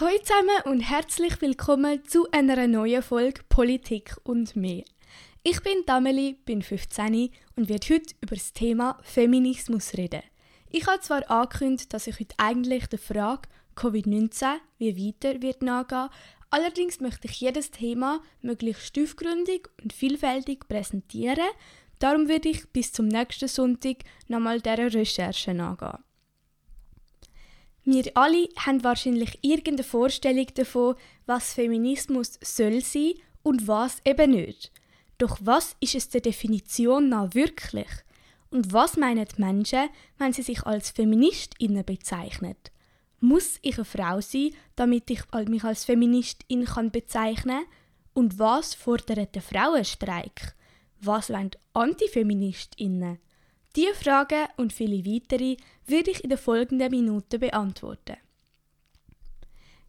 Hallo zusammen und herzlich willkommen zu einer neuen Folge Politik und mehr. Ich bin Dameli, bin 15 und werde heute über das Thema Feminismus reden. Ich habe zwar angekündigt, dass ich heute eigentlich der Frage Covid-19 wie weiter wird nachgehen, allerdings möchte ich jedes Thema möglichst tiefgründig und vielfältig präsentieren, darum werde ich bis zum nächsten Sonntag nochmal dieser Recherche nachgehen. Wir alle haben wahrscheinlich irgendeine Vorstellung davon, was Feminismus soll sein und was eben nicht. Doch was ist es der Definition nach wirklich? Und was meinen die Menschen, wenn sie sich als Feministinnen bezeichnen? Muss ich eine Frau sein, damit ich mich als Feministin kann bezeichnen Und was fordert der Frauenstreik? Was wollen Antifeministinnen? Diese Fragen und viele weitere werde ich in den folgenden Minuten beantworten.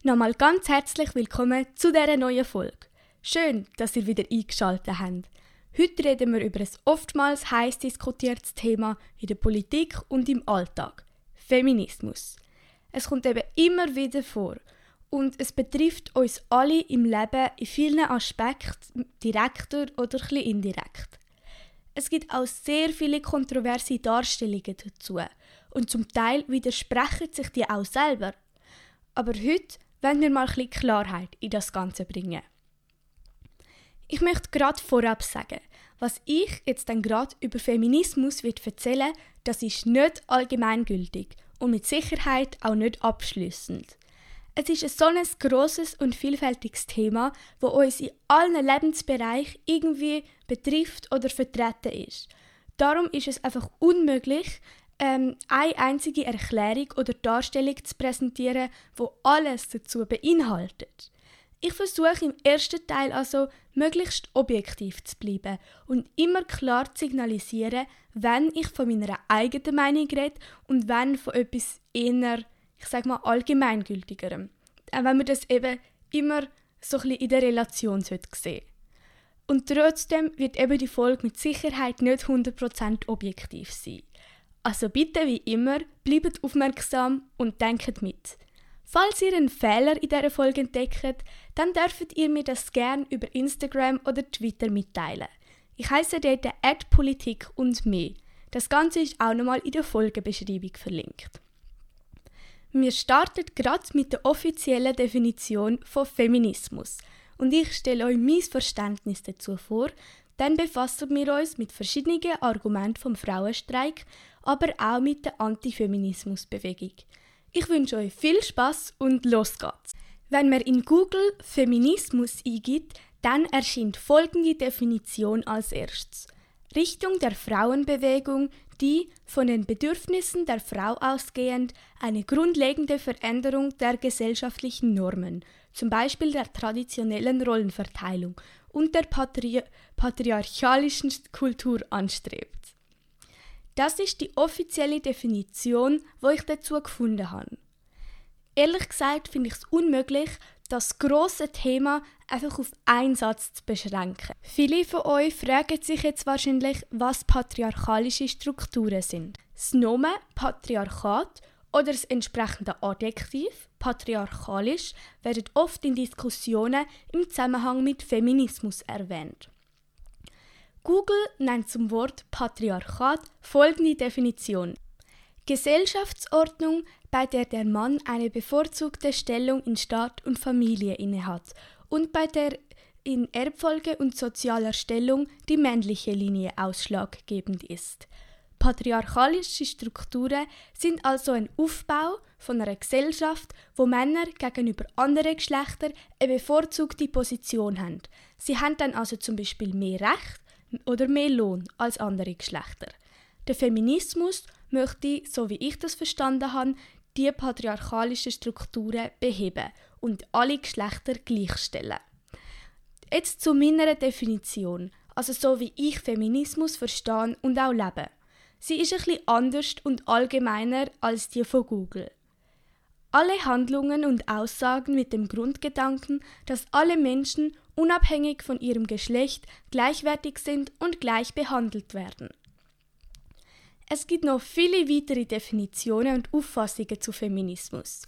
Nochmal ganz herzlich willkommen zu dieser neuen Folge. Schön, dass ihr wieder eingeschaltet habt. Heute reden wir über ein oftmals heiß diskutiertes Thema in der Politik und im Alltag: Feminismus. Es kommt eben immer wieder vor und es betrifft uns alle im Leben in vielen Aspekten, direkter oder indirekt. Es gibt auch sehr viele kontroverse Darstellungen dazu und zum Teil widersprechen sich die auch selber. Aber heute wollen wir mal ein bisschen Klarheit in das Ganze bringen. Ich möchte gerade vorab sagen, was ich jetzt dann gerade über Feminismus wird erzählen, das ist nicht allgemeingültig und mit Sicherheit auch nicht abschließend. Es ist ein so ein grosses und vielfältiges Thema, wo uns in allen Lebensbereichen irgendwie betrifft oder vertreten ist. Darum ist es einfach unmöglich, ähm, eine einzige Erklärung oder Darstellung zu präsentieren, wo alles dazu beinhaltet. Ich versuche im ersten Teil also möglichst objektiv zu bleiben und immer klar zu signalisieren, wenn ich von meiner eigenen Meinung rede und wenn von etwas eher ich sage mal, allgemeingültigerem. Auch wenn man das eben immer so ein bisschen in der Relation sollte. Und trotzdem wird eben die Folge mit Sicherheit nicht 100% objektiv sein. Also bitte wie immer, bleibt aufmerksam und denkt mit. Falls ihr einen Fehler in dieser Folge entdeckt, dann dürft ihr mir das gerne über Instagram oder Twitter mitteilen. Ich heiße dort Politik und mehr. Das Ganze ist auch nochmal in der Folgebeschreibung verlinkt. Wir starten gerade mit der offiziellen Definition von Feminismus und ich stelle euch mein Verständnis dazu vor. Dann befassen wir uns mit verschiedenen Argumenten vom Frauenstreik, aber auch mit der Antifeminismusbewegung. Ich wünsche euch viel Spaß und los geht's. Wenn man in Google Feminismus eingibt, dann erscheint folgende Definition als erstes. Richtung der Frauenbewegung, die, von den Bedürfnissen der Frau ausgehend, eine grundlegende Veränderung der gesellschaftlichen Normen, zum Beispiel der traditionellen Rollenverteilung und der patri patriarchalischen Kultur anstrebt. Das ist die offizielle Definition, wo ich dazu gefunden habe. Ehrlich gesagt finde ich es unmöglich, das große Thema einfach auf einen Satz zu beschränken. Viele von euch fragen sich jetzt wahrscheinlich, was patriarchalische Strukturen sind. Das Nomen Patriarchat oder das entsprechende Adjektiv patriarchalisch werden oft in Diskussionen im Zusammenhang mit Feminismus erwähnt. Google nennt zum Wort Patriarchat folgende Definition. Gesellschaftsordnung, bei der der Mann eine bevorzugte Stellung in Staat und Familie innehat und bei der in Erbfolge und sozialer Stellung die männliche Linie ausschlaggebend ist. Patriarchalische Strukturen sind also ein Aufbau von einer Gesellschaft, wo Männer gegenüber anderen Geschlechtern eine bevorzugte Position haben. Sie haben dann also zum Beispiel mehr Recht oder mehr Lohn als andere Geschlechter. Der Feminismus möchte, so wie ich das verstanden habe, die patriarchalischen Strukturen beheben und alle Geschlechter gleichstellen. Jetzt zu meiner Definition, also so wie ich Feminismus verstehe und auch lebe. Sie ist bisschen anders und allgemeiner als die von Google. Alle Handlungen und Aussagen mit dem Grundgedanken, dass alle Menschen unabhängig von ihrem Geschlecht gleichwertig sind und gleich behandelt werden. Es gibt noch viele weitere Definitionen und Auffassungen zu Feminismus.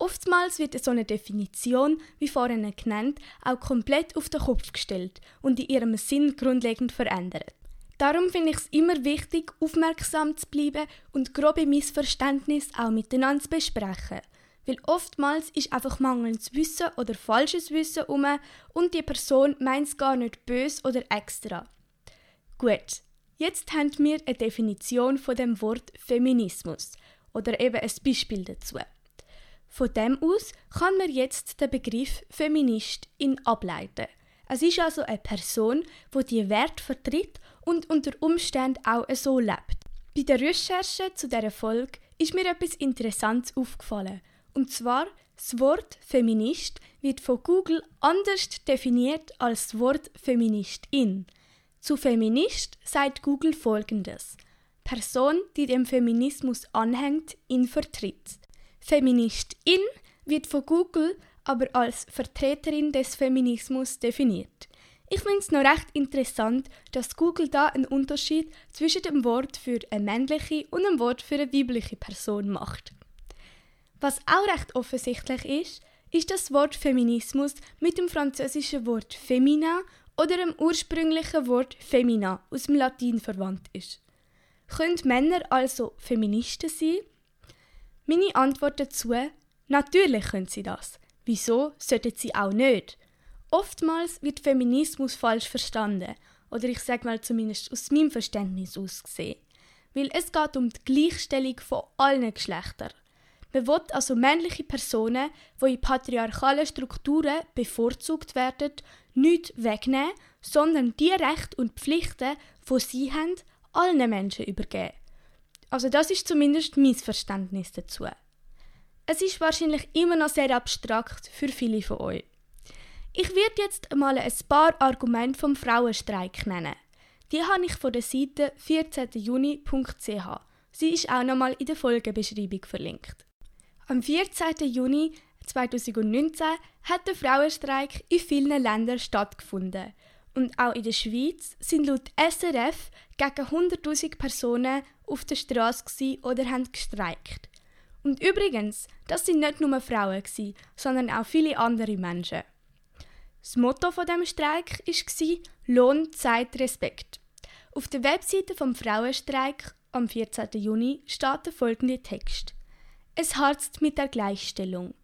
Oftmals wird so eine Definition, wie vorhin genannt, auch komplett auf den Kopf gestellt und in ihrem Sinn grundlegend verändert. Darum finde ich es immer wichtig, aufmerksam zu bleiben und grobe Missverständnisse auch miteinander zu besprechen. Weil oftmals ist einfach mangelndes Wissen oder falsches Wissen um und die Person meint es gar nicht böse oder extra. Gut, jetzt haben wir eine Definition von dem Wort Feminismus oder eben ein Beispiel dazu. Von dem aus kann man jetzt den Begriff Feministin ableiten. Es ist also eine Person, die die Wert vertritt und unter Umständen auch so lebt. Bei der Recherche zu dieser Folge ist mir etwas Interessantes aufgefallen. Und zwar, das Wort Feminist wird von Google anders definiert als das Wort Feministin. Zu Feminist sagt Google folgendes: Person, die dem Feminismus anhängt, ihn vertritt. Feministin wird von Google aber als Vertreterin des Feminismus definiert. Ich finde es noch recht interessant, dass Google da einen Unterschied zwischen dem Wort für eine männliche und dem Wort für eine weibliche Person macht. Was auch recht offensichtlich ist, ist das Wort Feminismus mit dem französischen Wort femina oder dem ursprünglichen Wort femina aus dem Latin verwandt ist. Können Männer also Feministen sein? Meine Antwort dazu: Natürlich können sie das. Wieso sollten sie auch nicht? Oftmals wird Feminismus falsch verstanden, oder ich sage mal zumindest aus meinem Verständnis ausgesehen. Weil es geht um die Gleichstellung von allen Geschlechtern. Man will also männliche Personen, die in patriarchalen Strukturen bevorzugt werden, nicht wegnehmen, sondern die Rechte und Pflichten, die sie haben, allen Menschen übergeben. Also das ist zumindest mein Verständnis dazu. Es ist wahrscheinlich immer noch sehr abstrakt für viele von euch. Ich werde jetzt mal ein paar Argumente vom Frauenstreik nennen. Die habe ich von der Seite 14juni.ch. Sie ist auch nochmal in der Folgebeschreibung verlinkt. Am 14. Juni 2019 hat der Frauenstreik in vielen Ländern stattgefunden. Und auch in der Schweiz sind laut SRF gegen 100.000 Personen auf der Straße oder haben gestreikt. Und übrigens, das sind nicht nur Frauen, sondern auch viele andere Menschen. Das Motto von dem Streik war Lohn, Zeit, Respekt. Auf der Webseite vom Frauenstreik am 14. Juni steht der folgende Text. Es harzt mit der Gleichstellung.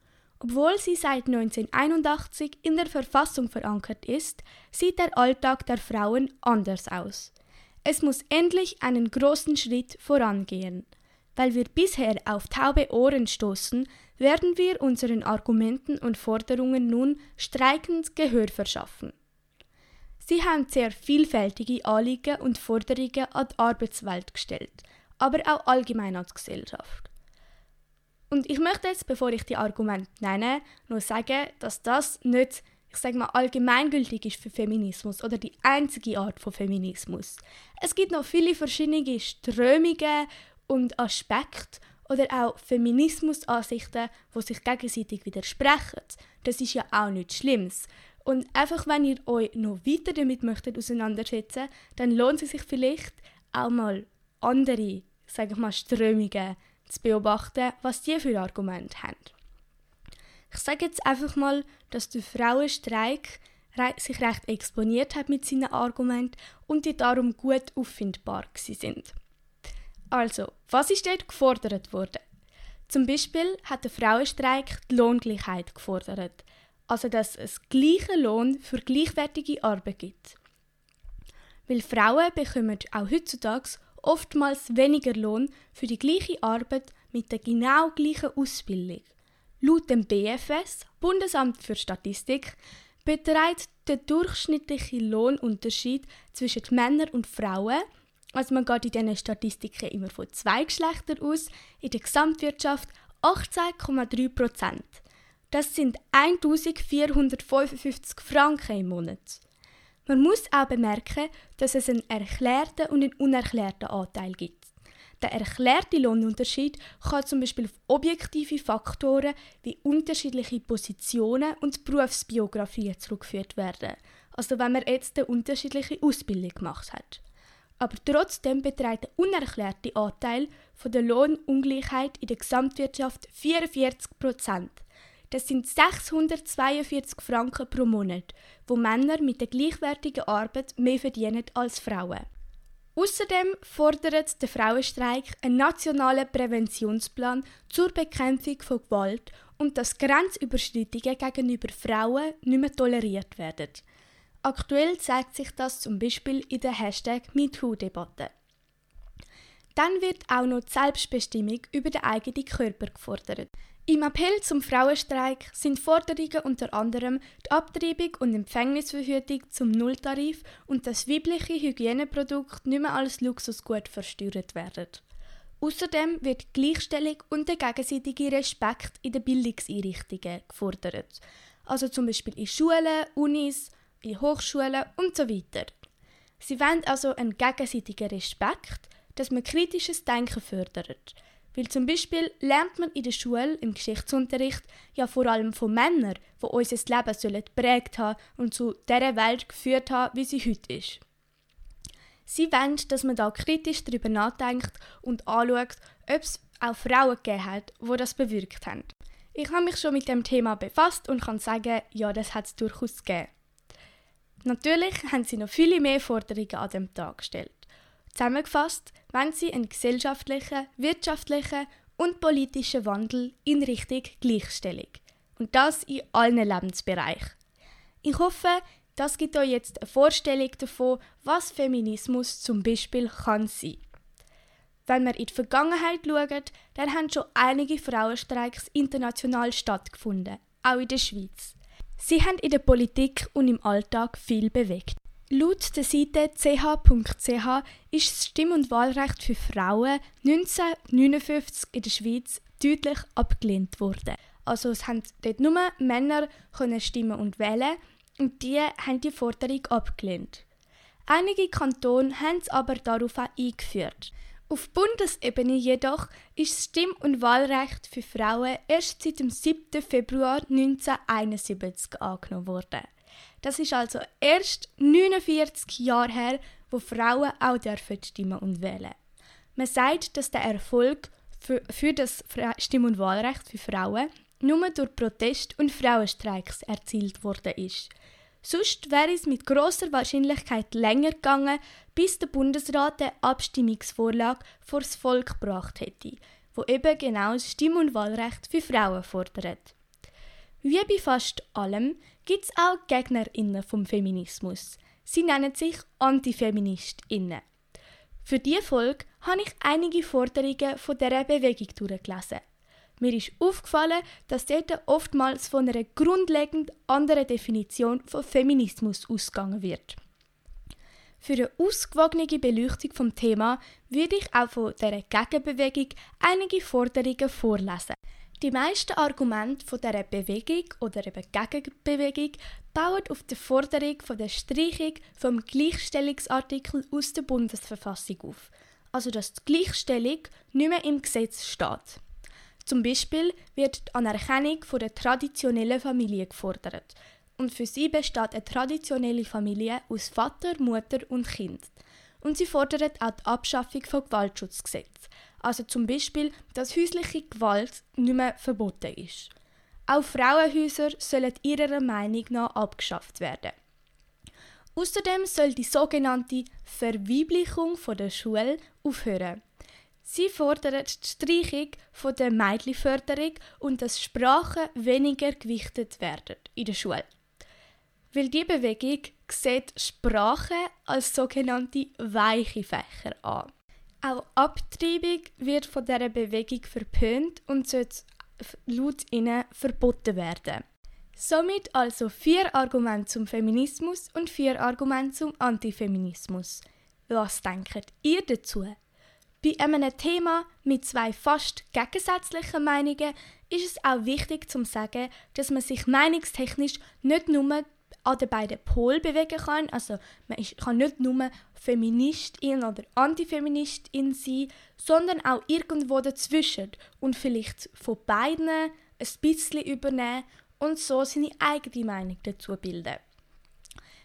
Obwohl sie seit 1981 in der Verfassung verankert ist, sieht der Alltag der Frauen anders aus. Es muss endlich einen großen Schritt vorangehen. Weil wir bisher auf taube Ohren stoßen, werden wir unseren Argumenten und Forderungen nun streikend Gehör verschaffen. Sie haben sehr vielfältige Anliegen und Forderungen an die Arbeitswelt gestellt, aber auch allgemein an die Gesellschaft. Und ich möchte jetzt, bevor ich die Argumente nenne, nur sagen, dass das nicht, ich sage mal, allgemeingültig ist für Feminismus oder die einzige Art von Feminismus. Es gibt noch viele verschiedene Strömungen und Aspekte oder auch Feminismusansichten, die sich gegenseitig widersprechen. Das ist ja auch nichts Schlimmes. Und einfach, wenn ihr euch noch weiter damit möchtet auseinandersetzen, dann lohnt es sich vielleicht auch mal andere, sage ich mal, Strömungen zu beobachten, was die für Argumente haben. Ich sage jetzt einfach mal, dass der Frauenstreik sich recht exponiert hat mit seinen Argumenten und die darum gut auffindbar sind. Also, was ist dort gefordert worden? Zum Beispiel hat der Frauenstreik die Lohngleichheit gefordert, also dass es gleichen Lohn für gleichwertige Arbeit gibt. Weil Frauen bekommen auch heutzutage oftmals weniger Lohn für die gleiche Arbeit mit der genau gleichen Ausbildung. Laut dem BFS, Bundesamt für Statistik, beträgt der durchschnittliche Lohnunterschied zwischen Männern und Frauen, also man geht in diesen Statistiken immer von zwei Geschlechtern aus, in der Gesamtwirtschaft 18,3 Prozent. Das sind 1455 Franken im Monat. Man muss auch bemerken, dass es einen erklärten und einen unerklärten Anteil gibt. Der erklärte Lohnunterschied kann zum Beispiel auf objektive Faktoren wie unterschiedliche Positionen und Berufsbiografien zurückgeführt werden. Also wenn man jetzt eine unterschiedliche Ausbildung gemacht hat. Aber trotzdem beträgt der unerklärte Anteil von der Lohnungleichheit in der Gesamtwirtschaft 44 Prozent. Das sind 642 Franken pro Monat, wo Männer mit der gleichwertigen Arbeit mehr verdienen als Frauen. Außerdem fordert der Frauenstreik einen nationalen Präventionsplan zur Bekämpfung von Gewalt und dass Grenzüberschreitungen gegenüber Frauen nicht mehr toleriert werden. Aktuell zeigt sich das zum Beispiel in der Hashtag MeToo-Debatte. Dann wird auch noch die Selbstbestimmung über den eigenen Körper gefordert. Im Appell zum Frauenstreik sind Forderungen unter anderem die Abtreibung und Empfängnisverhütung zum Nulltarif und dass weibliche Hygieneprodukte nicht mehr als Luxusgut versteuert werden. Außerdem wird Gleichstellung und der gegenseitige Respekt in den Bildungseinrichtungen gefordert. Also zum Beispiel in Schulen, Unis, in Hochschulen und so weiter. Sie wollen also einen gegenseitigen Respekt, dass man kritisches Denken fördert. Weil zum Beispiel lernt man in der Schule im Geschichtsunterricht ja vor allem von Männern, die unser Leben sollen geprägt haben und zu der Welt geführt haben, wie sie heute ist. Sie wollen, dass man da kritisch darüber nachdenkt und anschaut, ob es auch Frauen gegeben hat, die das bewirkt haben. Ich habe mich schon mit dem Thema befasst und kann sagen, ja, das hat es durchaus gegeben. Natürlich haben sie noch viele mehr Forderungen an dem Tag gestellt. Zusammengefasst wollen sie einen gesellschaftlichen, wirtschaftlichen und politischen Wandel in Richtung Gleichstellung. Und das in allen Lebensbereichen. Ich hoffe, das gibt euch jetzt eine Vorstellung davon, was Feminismus zum Beispiel kann sein. Wenn wir in die Vergangenheit schauen, dann haben schon einige Frauenstreiks international stattgefunden, auch in der Schweiz. Sie haben in der Politik und im Alltag viel bewegt. Laut der Seite ch.ch ist das Stimm- und Wahlrecht für Frauen 1959 in der Schweiz deutlich abgelehnt worden. Also es haben dort nur Männer können stimmen und wählen und die haben die Forderung abgelehnt. Einige Kantone haben es aber darauf auch eingeführt. Auf Bundesebene jedoch ist das Stimm- und Wahlrecht für Frauen erst seit dem 7. Februar 1971 angenommen worden. Das ist also erst 49 Jahre her, wo Frauen auch dürfen stimmen und wählen. Man sagt, dass der Erfolg für, für das Stimm- und Wahlrecht für Frauen nur durch Protest und Frauenstreiks erzielt worden ist. Sonst wäre es mit großer Wahrscheinlichkeit länger gegangen, bis der Bundesrat eine Abstimmungsvorlage vor das Volk gebracht hätte, wo eben genau das Stimm- und Wahlrecht für Frauen fordert. Wie bei fast allem gibt es auch GegnerInnen vom Feminismus. Sie nennen sich AntifeministInnen. Für diese Folge habe ich einige Forderungen von dieser Bewegung durchgelesen. Mir ist aufgefallen, dass dort oftmals von einer grundlegend anderen Definition von Feminismus ausgegangen wird. Für eine ausgewogene Beleuchtung vom Thema würde ich auch von dieser Gegenbewegung einige Forderungen vorlesen. Die meisten Argumente von dieser Bewegung oder eben Gegenbewegung bauen auf der Forderung von der Streichung vom Gleichstellungsartikel aus der Bundesverfassung auf, also dass die Gleichstellung nicht mehr im Gesetz steht. Zum Beispiel wird die Anerkennung von der traditionellen Familie gefordert. Und für sie besteht eine traditionelle Familie aus Vater, Mutter und Kind. Und sie fordert auch die Abschaffung von Gewaltschutzgesetz, also zum Beispiel, dass häusliche Gewalt nicht mehr verboten ist. Auch Frauenhäuser sollen ihrer Meinung nach abgeschafft werden. Außerdem soll die sogenannte Verweiblichung der Schule aufhören. Sie fordert die Streichung der Mädchenförderung und dass Sprachen weniger gewichtet werden in der Schule. Weil die Bewegung sieht Sprache als sogenannte weiche Fächer an. Auch Abtreibung wird von dieser Bewegung verpönt und sollte laut ihnen verboten werden. Somit also vier Argumente zum Feminismus und vier Argumente zum Antifeminismus. Was denkt ihr dazu? Bei einem Thema mit zwei fast gegensätzlichen Meinungen ist es auch wichtig zu sagen, dass man sich meinungstechnisch nicht nur an den beiden Polen bewegen kann. Also man ist, kann nicht nur Feministin oder Antifeministin sein, sondern auch irgendwo dazwischen und vielleicht von beiden ein bisschen übernehmen und so seine eigene Meinung dazu bilden.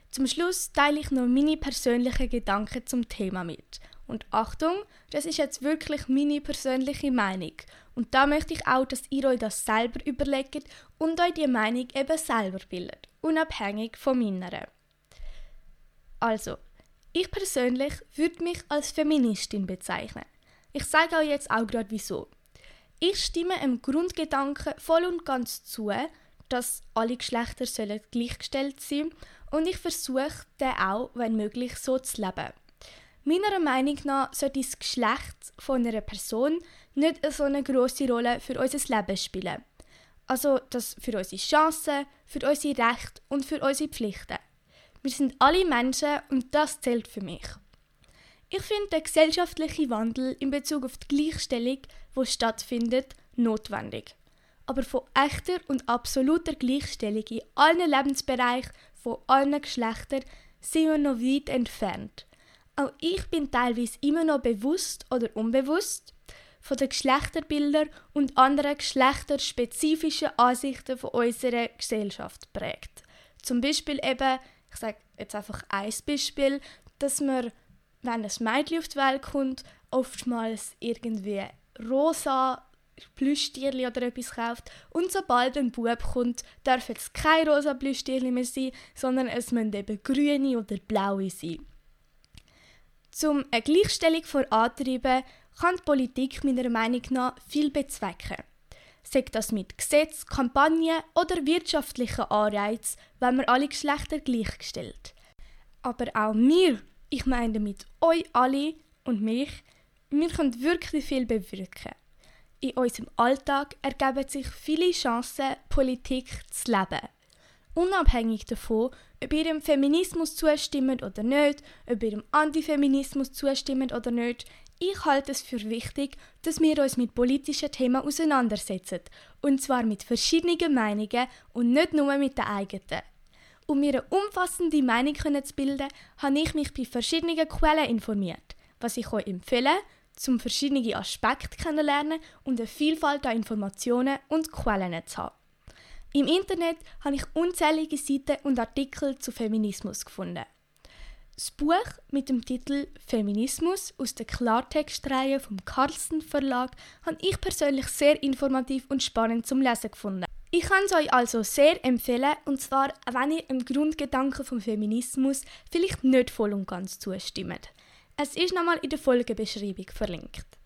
Zum Schluss teile ich noch meine persönlichen Gedanken zum Thema mit. Und Achtung, das ist jetzt wirklich meine persönliche Meinung. Und da möchte ich auch, dass ihr euch das selber überlegt und euch die Meinung eben selber bildet, unabhängig von meiner. Also, ich persönlich würde mich als Feministin bezeichnen. Ich sage euch jetzt auch gerade wieso. Ich stimme im Grundgedanken voll und ganz zu, dass alle Geschlechter sollen gleichgestellt sein und ich versuche den auch, wenn möglich, so zu leben. Meiner Meinung nach sollte das Geschlecht von einer Person nicht so eine große Rolle für unser Leben spielen. Also das für unsere Chancen, für unsere Rechte und für unsere Pflichten. Wir sind alle Menschen und das zählt für mich. Ich finde den gesellschaftlichen Wandel in Bezug auf die Gleichstellung, wo stattfindet, notwendig. Aber von echter und absoluter Gleichstellung in allen Lebensbereichen von allen Geschlechtern sind wir noch weit entfernt. Auch ich bin teilweise immer noch bewusst oder unbewusst von den Geschlechterbildern und anderen geschlechterspezifischen Ansichten von unserer Gesellschaft prägt. Zum Beispiel eben, ich sage jetzt einfach ein Beispiel, dass man, wenn ein Mädchen auf die Welt kommt, oftmals irgendwie rosa Plüschtierli oder etwas kauft und sobald ein Bub kommt, darf es kein rosa Plüschtierli mehr sein, sondern es müssen eben grüne oder blaue sein. Zum eine Gleichstellung vorantreiben, kann die Politik meiner Meinung nach viel bezwecken. Sagt das mit Gesetz, Kampagnen oder wirtschaftlichen Anreizen, wenn man alle Geschlechter gleichgestellt. Aber auch wir, ich meine damit euch alle und mich, wir können wirklich viel bewirken. In unserem Alltag ergeben sich viele Chancen, Politik zu leben. Unabhängig davon, ob ihr dem Feminismus zustimmt oder nicht, ob ihr dem Antifeminismus zustimmt oder nicht, ich halte es für wichtig, dass wir uns mit politischen Themen auseinandersetzen. Und zwar mit verschiedenen Meinungen und nicht nur mit der eigenen. Um mir eine umfassende Meinung zu bilden, habe ich mich bei verschiedenen Quellen informiert. Was ich euch empfehle, um verschiedene Aspekte kennenlernen und eine Vielfalt an Informationen und Quellen zu haben. Im Internet habe ich unzählige Seiten und Artikel zu Feminismus gefunden. Das Buch mit dem Titel Feminismus aus der Klartextreihe vom Carlsen Verlag habe ich persönlich sehr informativ und spannend zum Lesen gefunden. Ich kann es euch also sehr empfehlen, und zwar, wenn ihr im Grundgedanken vom Feminismus vielleicht nicht voll und ganz zustimmt. Es ist nochmal in der Folgebeschreibung verlinkt.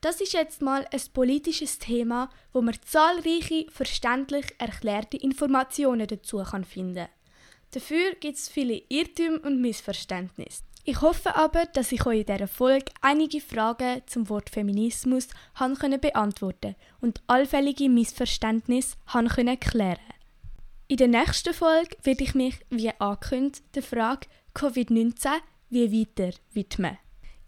Das ist jetzt mal ein politisches Thema, wo man zahlreiche, verständlich erklärte Informationen dazu kann finden Dafür gibt es viele Irrtümer und Missverständnisse. Ich hoffe aber, dass ich euch in dieser Folge einige Fragen zum Wort Feminismus haben können beantworten und allfällige Missverständnisse klären. In der nächsten Folge werde ich mich, wie angekündigt, der Frage Covid-19 wie weiter widmen.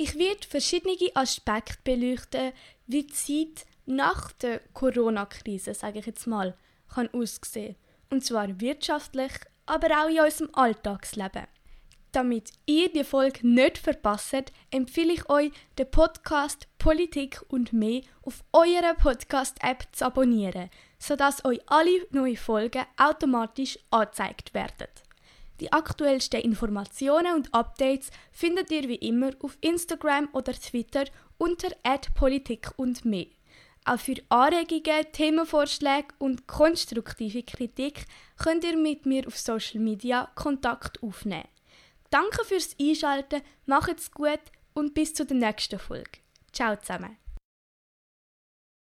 Ich werde verschiedene Aspekte beleuchten, wie die Zeit nach der Corona-Krise, sage ich jetzt mal, kann aussehen. Und zwar wirtschaftlich, aber auch in unserem Alltagsleben. Damit ihr die Folge nicht verpasst, empfehle ich euch, den Podcast Politik und mehr auf eurer Podcast-App zu abonnieren, sodass euch alle neuen Folgen automatisch angezeigt werden. Die aktuellsten Informationen und Updates findet ihr wie immer auf Instagram oder Twitter unter @politik und mehr. Auch für Anregungen, Themenvorschläge und konstruktive Kritik könnt ihr mit mir auf Social Media Kontakt aufnehmen. Danke fürs Einschalten, macht's gut und bis zur nächsten Folge. Ciao zusammen.